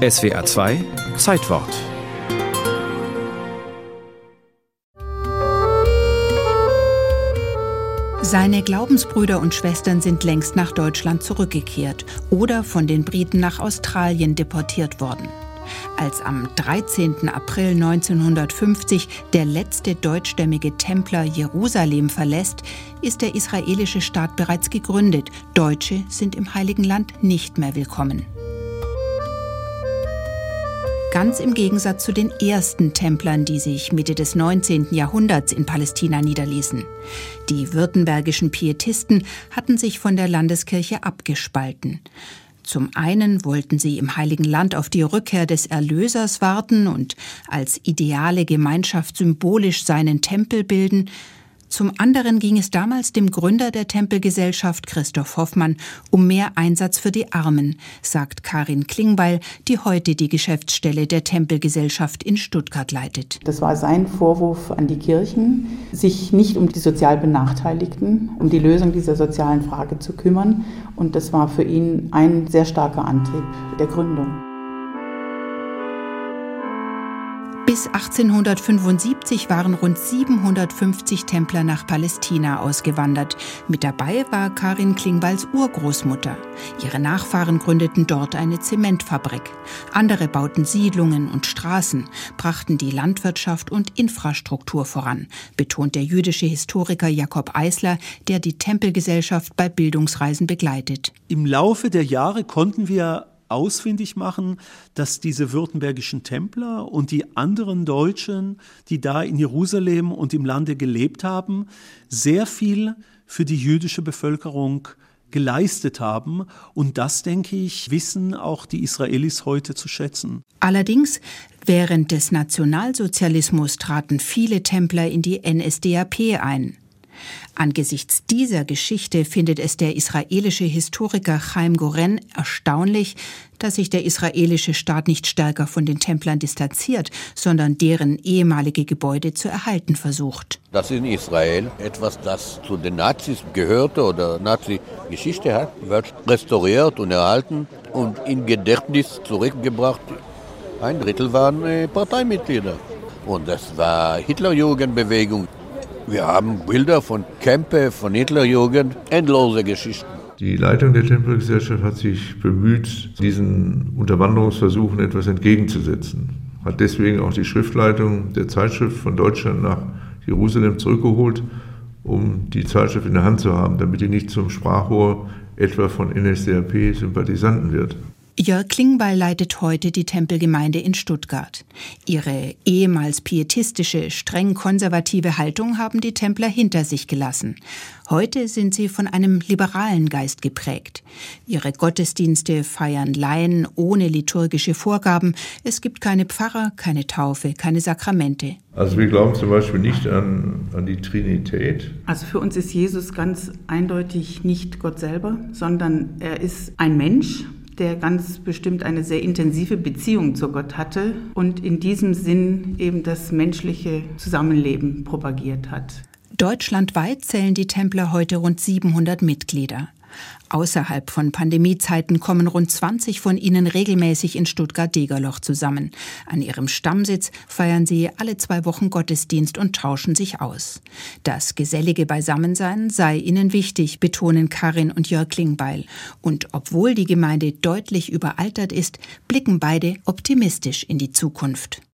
SWA 2 Zeitwort Seine Glaubensbrüder und Schwestern sind längst nach Deutschland zurückgekehrt oder von den Briten nach Australien deportiert worden. Als am 13. April 1950 der letzte deutschstämmige Templer Jerusalem verlässt, ist der israelische Staat bereits gegründet. Deutsche sind im Heiligen Land nicht mehr willkommen. Ganz im Gegensatz zu den ersten Templern, die sich Mitte des 19. Jahrhunderts in Palästina niederließen. Die württembergischen Pietisten hatten sich von der Landeskirche abgespalten. Zum einen wollten sie im Heiligen Land auf die Rückkehr des Erlösers warten und als ideale Gemeinschaft symbolisch seinen Tempel bilden, zum anderen ging es damals dem Gründer der Tempelgesellschaft Christoph Hoffmann um mehr Einsatz für die Armen, sagt Karin Klingbeil, die heute die Geschäftsstelle der Tempelgesellschaft in Stuttgart leitet. Das war sein Vorwurf an die Kirchen, sich nicht um die sozial Benachteiligten, um die Lösung dieser sozialen Frage zu kümmern. Und das war für ihn ein sehr starker Antrieb der Gründung. Bis 1875 waren rund 750 Templer nach Palästina ausgewandert. Mit dabei war Karin Klingballs Urgroßmutter. Ihre Nachfahren gründeten dort eine Zementfabrik. Andere bauten Siedlungen und Straßen, brachten die Landwirtschaft und Infrastruktur voran, betont der jüdische Historiker Jakob Eisler, der die Tempelgesellschaft bei Bildungsreisen begleitet. Im Laufe der Jahre konnten wir ausfindig machen, dass diese württembergischen Templer und die anderen Deutschen, die da in Jerusalem und im Lande gelebt haben, sehr viel für die jüdische Bevölkerung geleistet haben. Und das, denke ich, wissen auch die Israelis heute zu schätzen. Allerdings, während des Nationalsozialismus traten viele Templer in die NSDAP ein. Angesichts dieser Geschichte findet es der israelische Historiker Chaim Goren erstaunlich, dass sich der israelische Staat nicht stärker von den Templern distanziert, sondern deren ehemalige Gebäude zu erhalten versucht. Dass in Israel etwas, das zu den Nazis gehörte oder Nazi-Geschichte hat, wird restauriert und erhalten und in Gedächtnis zurückgebracht. Ein Drittel waren äh, Parteimitglieder. Und das war Hitlerjugendbewegung. Wir haben Bilder von Kämpfe, von Hitlerjugend, endlose Geschichten. Die Leitung der Tempelgesellschaft hat sich bemüht, diesen Unterwanderungsversuchen etwas entgegenzusetzen. Hat deswegen auch die Schriftleitung der Zeitschrift von Deutschland nach Jerusalem zurückgeholt, um die Zeitschrift in der Hand zu haben, damit die nicht zum Sprachrohr etwa von NSDAP-Sympathisanten wird. Jörg Klingbeil leitet heute die Tempelgemeinde in Stuttgart. Ihre ehemals pietistische, streng konservative Haltung haben die Templer hinter sich gelassen. Heute sind sie von einem liberalen Geist geprägt. Ihre Gottesdienste feiern Laien ohne liturgische Vorgaben. Es gibt keine Pfarrer, keine Taufe, keine Sakramente. Also wir glauben zum Beispiel nicht an, an die Trinität. Also für uns ist Jesus ganz eindeutig nicht Gott selber, sondern er ist ein Mensch, der ganz bestimmt eine sehr intensive Beziehung zu Gott hatte und in diesem Sinn eben das menschliche Zusammenleben propagiert hat. Deutschlandweit zählen die Templer heute rund 700 Mitglieder. Außerhalb von Pandemiezeiten kommen rund 20 von ihnen regelmäßig in Stuttgart-Degerloch zusammen. An ihrem Stammsitz feiern sie alle zwei Wochen Gottesdienst und tauschen sich aus. Das gesellige Beisammensein sei ihnen wichtig, betonen Karin und Jörg Klingbeil. Und obwohl die Gemeinde deutlich überaltert ist, blicken beide optimistisch in die Zukunft.